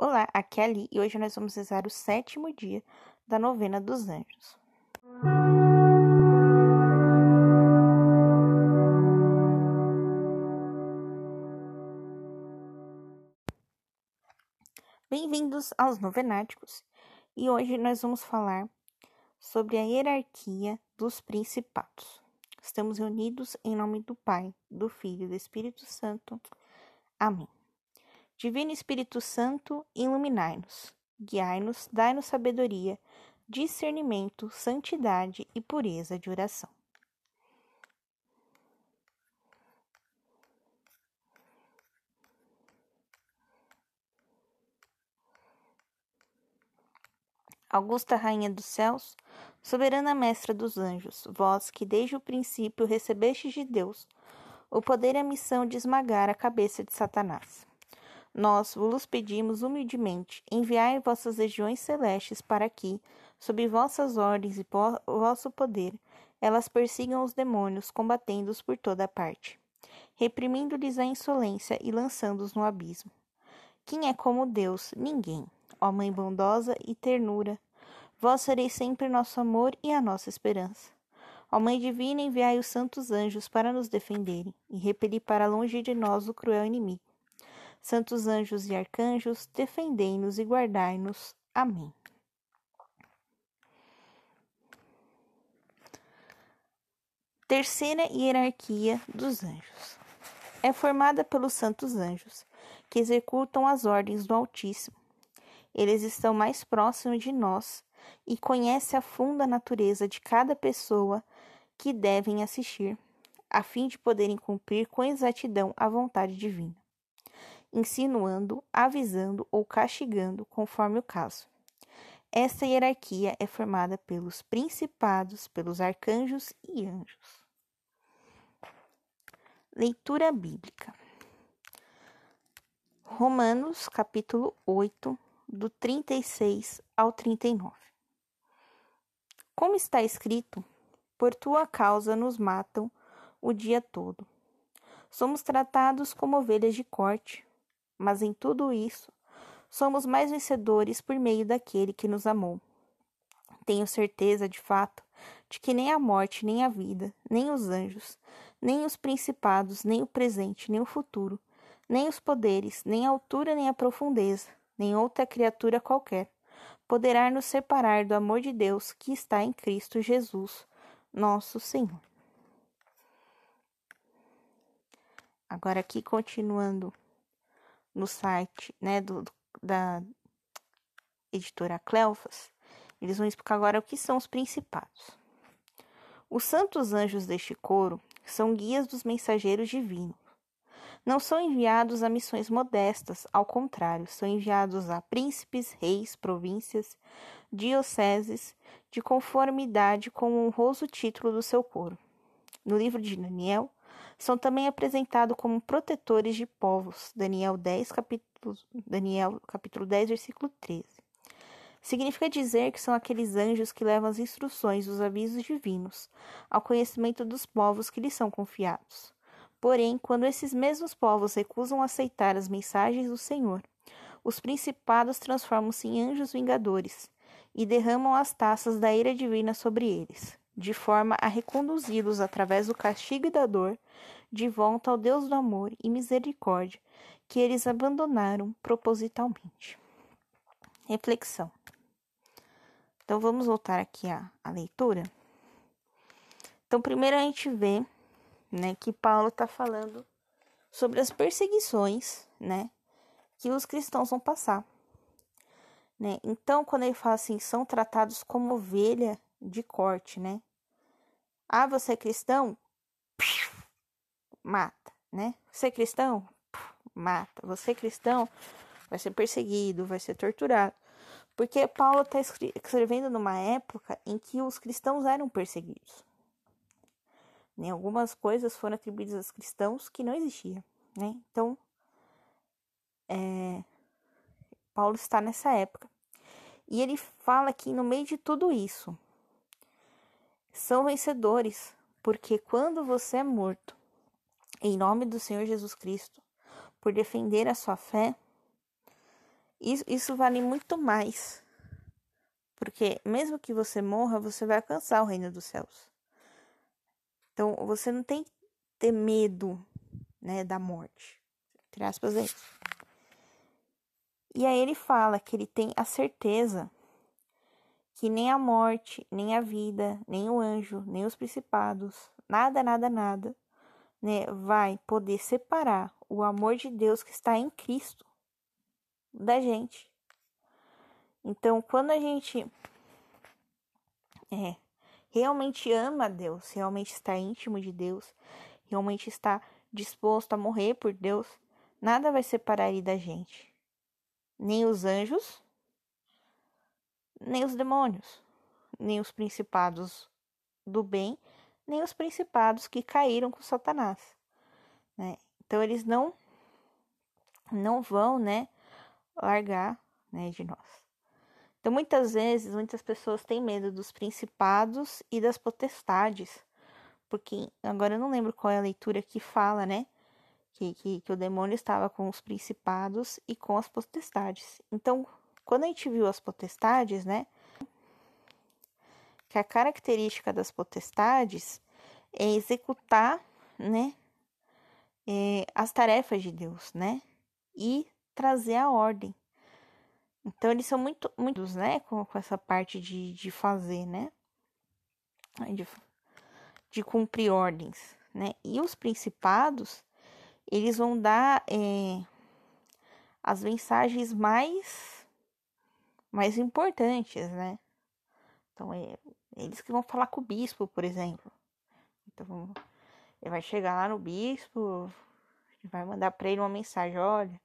Olá, aqui é Ali e hoje nós vamos rezar o sétimo dia da novena dos anjos. Bem-vindos aos Novenáticos e hoje nós vamos falar sobre a hierarquia dos principados. Estamos reunidos em nome do Pai, do Filho e do Espírito Santo. Amém. Divino Espírito Santo, iluminai-nos, guiai-nos, dai-nos sabedoria, discernimento, santidade e pureza de oração. Augusta Rainha dos Céus, soberana Mestra dos Anjos, vós que desde o princípio recebestes de Deus o poder e a missão de esmagar a cabeça de Satanás nós vos pedimos humildemente, enviai vossas legiões celestes para que, sob vossas ordens e vosso poder, elas persigam os demônios, combatendo-os por toda parte, reprimindo-lhes a insolência e lançando-os no abismo. Quem é como Deus? Ninguém. Ó Mãe bondosa e ternura, vós sereis sempre nosso amor e a nossa esperança. Ó Mãe divina, enviai os santos anjos para nos defenderem e repelir para longe de nós o cruel inimigo Santos anjos e arcanjos, defendei-nos e guardai-nos. Amém. Terceira hierarquia dos anjos. É formada pelos santos anjos, que executam as ordens do Altíssimo. Eles estão mais próximos de nós e conhecem a funda natureza de cada pessoa que devem assistir, a fim de poderem cumprir com exatidão a vontade divina insinuando, avisando ou castigando, conforme o caso. Esta hierarquia é formada pelos principados, pelos arcanjos e anjos. Leitura bíblica. Romanos, capítulo 8, do 36 ao 39. Como está escrito, por tua causa nos matam o dia todo. Somos tratados como ovelhas de corte mas em tudo isso, somos mais vencedores por meio daquele que nos amou. Tenho certeza, de fato, de que nem a morte, nem a vida, nem os anjos, nem os principados, nem o presente, nem o futuro, nem os poderes, nem a altura, nem a profundeza, nem outra criatura qualquer, poderá nos separar do amor de Deus que está em Cristo Jesus, nosso Senhor. Agora, aqui continuando no site né, do, da editora Cleofas, eles vão explicar agora o que são os principados. Os santos anjos deste coro são guias dos mensageiros divinos. Não são enviados a missões modestas, ao contrário, são enviados a príncipes, reis, províncias, dioceses, de conformidade com o honroso título do seu coro. No livro de Daniel, são também apresentados como protetores de povos. Daniel 10, capítulo, Daniel, capítulo 10, versículo 13. Significa dizer que são aqueles anjos que levam as instruções, os avisos divinos, ao conhecimento dos povos que lhes são confiados. Porém, quando esses mesmos povos recusam aceitar as mensagens do Senhor, os principados transformam-se em anjos vingadores e derramam as taças da ira divina sobre eles de forma a reconduzi-los através do castigo e da dor de volta ao Deus do amor e misericórdia que eles abandonaram propositalmente. Reflexão. Então vamos voltar aqui à, à leitura. Então, primeiro a gente vê, né, que Paulo está falando sobre as perseguições, né, que os cristãos vão passar. Né? Então, quando ele fala assim, são tratados como ovelha de corte, né? Ah, você é cristão? Mata, né? Você é cristão? Mata. Você é cristão? Vai ser perseguido, vai ser torturado. Porque Paulo está escrevendo numa época em que os cristãos eram perseguidos. Né? Algumas coisas foram atribuídas aos cristãos que não existiam. Né? Então, é, Paulo está nessa época. E ele fala que no meio de tudo isso, são vencedores, porque quando você é morto, em nome do Senhor Jesus Cristo, por defender a sua fé, Isso, isso vale muito mais. Porque mesmo que você morra, você vai alcançar o reino dos céus. Então, você não tem que ter medo, né, da morte. Entre aspas, é isso. E aí ele fala que ele tem a certeza que nem a morte, nem a vida, nem o anjo, nem os principados, nada, nada, nada, né, vai poder separar o amor de Deus que está em Cristo da gente. Então, quando a gente é, realmente ama a Deus, realmente está íntimo de Deus, realmente está disposto a morrer por Deus, nada vai separar ele da gente. Nem os anjos, nem os demônios, nem os principados do bem, nem os principados que caíram com Satanás, né? Então eles não não vão, né, largar, né, de nós. Então muitas vezes muitas pessoas têm medo dos principados e das potestades, porque agora eu não lembro qual é a leitura que fala, né, que, que, que o demônio estava com os principados e com as potestades. Então quando a gente viu as potestades, né? Que a característica das potestades é executar, né? É, as tarefas de Deus, né? E trazer a ordem. Então, eles são muito, muitos, né? Com, com essa parte de, de fazer, né? De, de cumprir ordens, né? E os principados, eles vão dar é, as mensagens mais mais importantes, né? Então, é, eles que vão falar com o bispo, por exemplo. Então, ele vai chegar lá no bispo, vai mandar para ele uma mensagem: olha,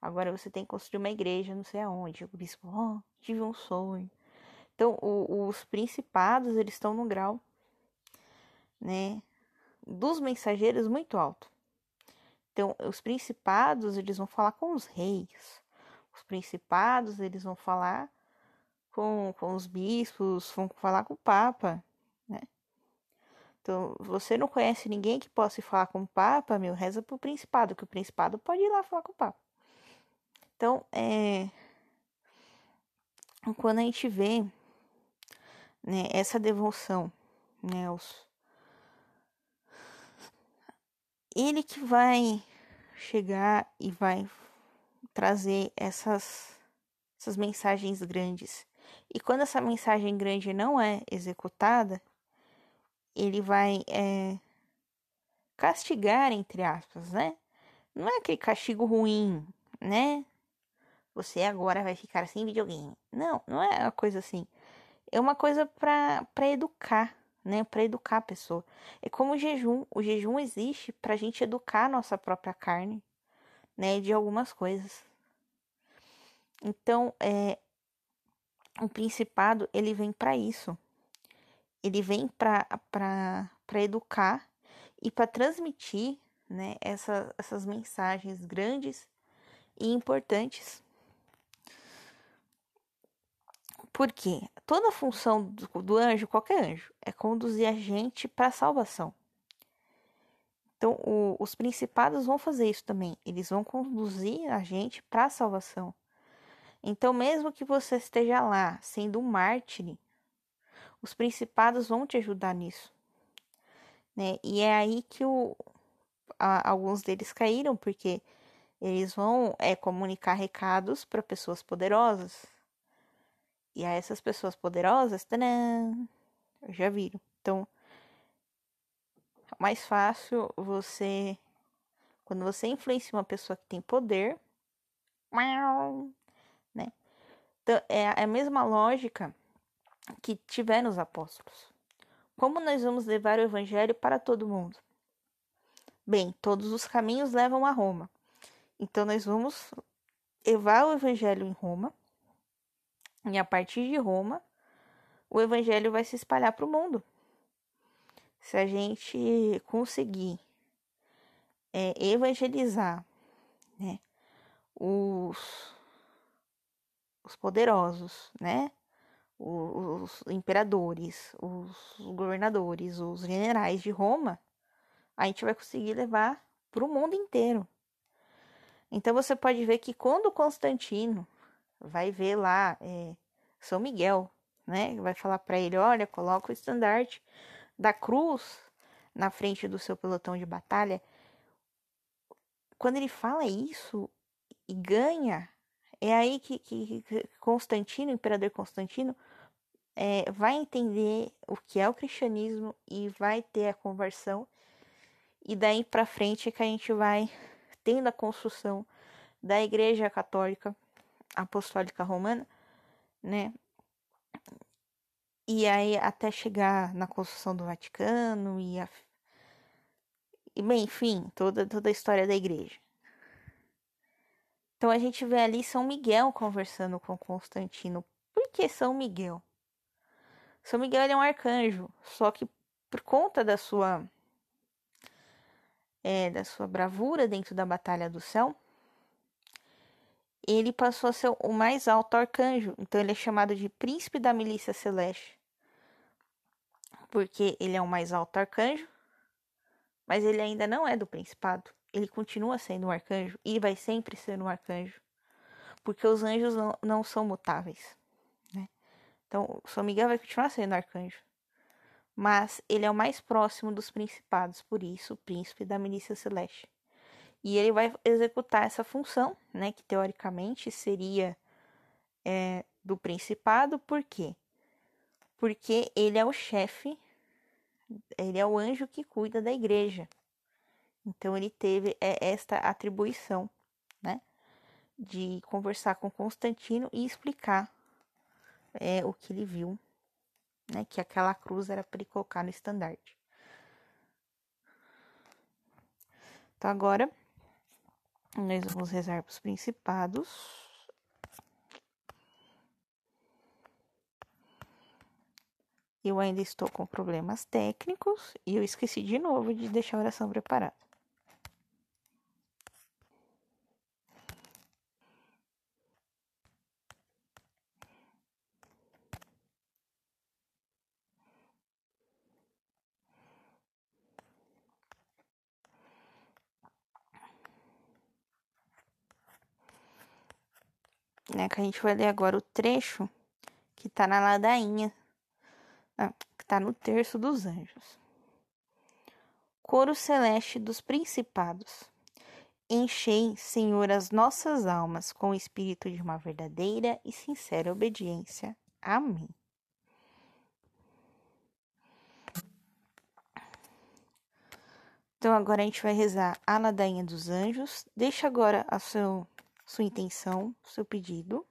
agora você tem que construir uma igreja, não sei aonde. O bispo, oh, tive um sonho. Então, o, os principados, eles estão no grau, né, dos mensageiros muito alto. Então, os principados, eles vão falar com os reis, os principados, eles vão falar com, com os bispos, vão falar com o Papa, né? Então, você não conhece ninguém que possa falar com o Papa, meu, reza pro principado, que o principado pode ir lá falar com o Papa. Então, é... Quando a gente vê né, essa devoção, né, os... Ele que vai chegar e vai trazer essas, essas mensagens grandes. E quando essa mensagem grande não é executada, ele vai é, castigar, entre aspas, né? Não é aquele castigo ruim, né? Você agora vai ficar sem videogame. Não, não é uma coisa assim. É uma coisa para educar, né? Para educar a pessoa. É como o jejum. O jejum existe para a gente educar a nossa própria carne, né, de algumas coisas. Então, é, o principado ele vem para isso. Ele vem para educar e para transmitir né, essa, essas mensagens grandes e importantes. Porque toda a função do, do anjo, qualquer anjo, é conduzir a gente para a salvação. Então, o, os principados vão fazer isso também. Eles vão conduzir a gente para a salvação. Então, mesmo que você esteja lá sendo um mártir, os principados vão te ajudar nisso. Né? E é aí que o, a, alguns deles caíram, porque eles vão é, comunicar recados para pessoas poderosas. E a essas pessoas poderosas, tadã, já viram. Então, mais fácil você quando você influencia uma pessoa que tem poder, né? Então, é a mesma lógica que tiver nos apóstolos. Como nós vamos levar o evangelho para todo mundo? Bem, todos os caminhos levam a Roma. Então nós vamos levar o evangelho em Roma. E a partir de Roma, o evangelho vai se espalhar para o mundo se a gente conseguir é, evangelizar né, os, os poderosos, né, os, os imperadores, os governadores, os generais de Roma, a gente vai conseguir levar para o mundo inteiro. Então você pode ver que quando Constantino vai ver lá é, São Miguel, né? Vai falar para ele, olha, coloca o estandarte da cruz na frente do seu pelotão de batalha. Quando ele fala isso e ganha, é aí que, que Constantino, imperador Constantino, é, vai entender o que é o cristianismo e vai ter a conversão. E daí para frente é que a gente vai tendo a construção da Igreja Católica Apostólica Romana, né? E aí até chegar na construção do Vaticano e a e bem, enfim, toda toda a história da igreja. Então a gente vê ali São Miguel conversando com Constantino. Por que São Miguel? São Miguel é um arcanjo, só que por conta da sua é, da sua bravura dentro da batalha do céu, ele passou a ser o mais alto arcanjo. Então ele é chamado de príncipe da milícia celeste. Porque ele é o mais alto arcanjo, mas ele ainda não é do principado. Ele continua sendo um arcanjo e vai sempre ser um arcanjo. Porque os anjos não, não são mutáveis. Né? Então, São Miguel vai continuar sendo arcanjo. Mas ele é o mais próximo dos principados, por isso, o príncipe da milícia celeste. E ele vai executar essa função, né, que teoricamente seria é, do principado, por quê? Porque ele é o chefe, ele é o anjo que cuida da igreja. Então ele teve é, esta atribuição, né, de conversar com Constantino e explicar é, o que ele viu, né, que aquela cruz era para ele colocar no estandarte. Então agora nós vamos rezar para os principados. Eu ainda estou com problemas técnicos e eu esqueci de novo de deixar a oração preparada. né? Que a gente vai ler agora o trecho que tá na ladainha, ah, que tá no terço dos anjos. Coro celeste dos principados. Enchei, Senhor, as nossas almas com o espírito de uma verdadeira e sincera obediência. Amém. Então agora a gente vai rezar a ladainha dos anjos. Deixa agora a seu sua intenção, seu pedido.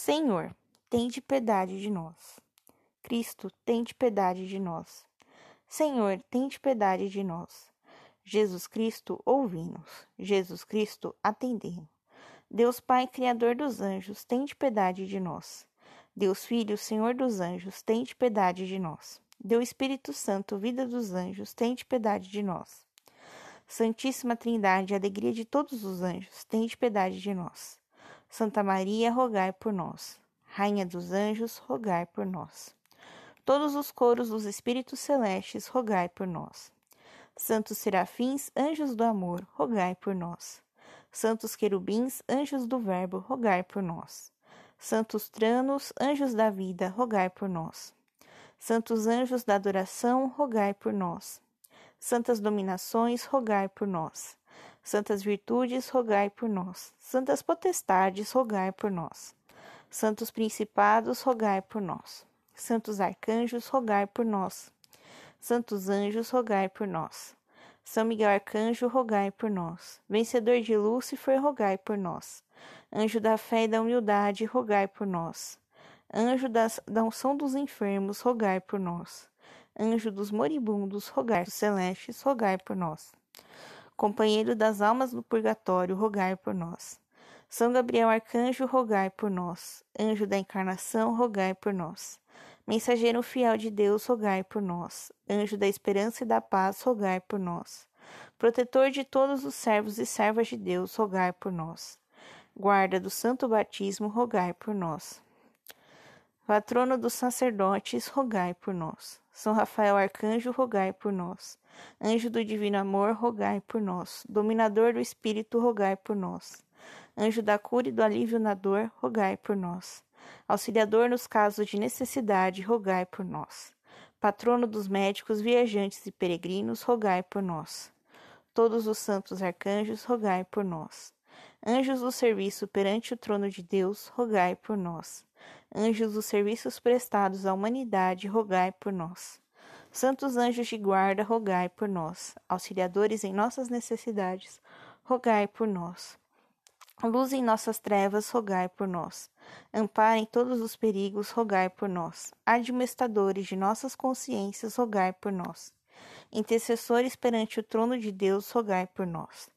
Senhor, tende piedade de nós. Cristo, tende piedade de nós. Senhor, tende piedade de nós. Jesus Cristo, ouvi-nos. Jesus Cristo, atendei-nos. Deus Pai, Criador dos anjos, tende piedade de nós. Deus Filho, Senhor dos anjos, tende piedade de nós. Deus Espírito Santo, vida dos anjos, tende piedade de nós. Santíssima Trindade, alegria de todos os anjos, tende piedade de nós. Santa Maria, rogai por nós. Rainha dos anjos, rogai por nós. Todos os coros dos espíritos celestes, rogai por nós. Santos serafins, anjos do amor, rogai por nós. Santos querubins, anjos do Verbo, rogai por nós. Santos Tranos, anjos da vida, rogai por nós. Santos anjos da adoração, rogai por nós. Santas dominações, rogai por nós. Santas virtudes, rogai por nós. Santas potestades, rogai por nós. Santos principados, rogai por nós. Santos arcanjos, rogai por nós. Santos anjos, rogai por nós. São Miguel Arcanjo, rogai por nós. Vencedor de Lúcifer, rogai por nós. Anjo da fé e da humildade, rogai por nós. Anjo das, da unção dos enfermos, rogai por nós. Anjo dos moribundos, rogai dos celestes, rogai por nós. Companheiro das almas no purgatório, rogai por nós. São Gabriel Arcanjo, rogai por nós. Anjo da encarnação, rogai por nós. Mensageiro fiel de Deus, rogai por nós. Anjo da esperança e da paz, rogai por nós. Protetor de todos os servos e servas de Deus, rogai por nós guarda do Santo Batismo, rogai por nós. Patrono dos sacerdotes, rogai por nós. São Rafael Arcanjo, rogai por nós. Anjo do divino amor, rogai por nós. Dominador do espírito, rogai por nós. Anjo da cura e do alívio na dor, rogai por nós. Auxiliador nos casos de necessidade, rogai por nós. Patrono dos médicos, viajantes e peregrinos, rogai por nós. Todos os santos arcanjos, rogai por nós. Anjos do serviço perante o trono de Deus, rogai por nós. Anjos dos serviços prestados à humanidade, rogai por nós. Santos anjos de guarda, rogai por nós. Auxiliadores em nossas necessidades, rogai por nós. Luz em nossas trevas, rogai por nós. Amparo em todos os perigos, rogai por nós. Administradores de nossas consciências, rogai por nós. Intercessores perante o trono de Deus, rogai por nós.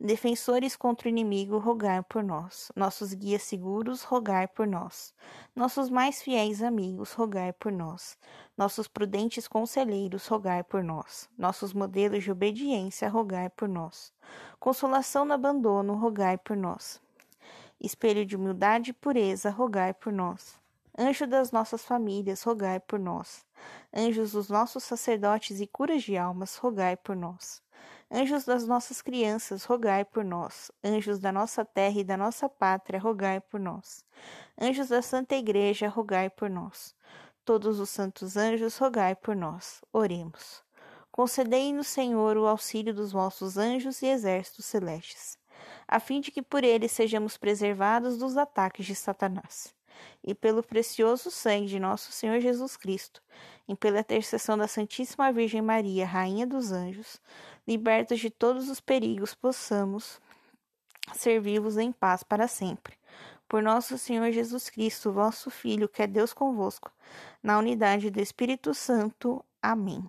Defensores contra o inimigo, rogai por nós. Nossos guias seguros, rogai por nós. Nossos mais fiéis amigos, rogai por nós. Nossos prudentes conselheiros, rogai por nós. Nossos modelos de obediência, rogai por nós. Consolação no abandono, rogai por nós. Espelho de humildade e pureza, rogai por nós. Anjo das nossas famílias, rogai por nós. Anjos dos nossos sacerdotes e curas de almas, rogai por nós. Anjos das nossas crianças, rogai por nós. Anjos da nossa terra e da nossa pátria, rogai por nós. Anjos da Santa Igreja, rogai por nós. Todos os santos anjos, rogai por nós. Oremos. Concedei-nos, Senhor, o auxílio dos vossos anjos e exércitos celestes, a fim de que por eles sejamos preservados dos ataques de Satanás. E pelo precioso sangue de nosso Senhor Jesus Cristo, e pela intercessão da Santíssima Virgem Maria, Rainha dos Anjos, libertos de todos os perigos, possamos servi-vos em paz para sempre. Por nosso Senhor Jesus Cristo, vosso Filho, que é Deus convosco, na unidade do Espírito Santo. Amém.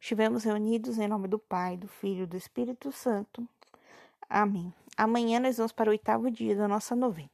Estivemos reunidos em nome do Pai, do Filho e do Espírito Santo. Amém. Amanhã nós vamos para o oitavo dia da nossa novena.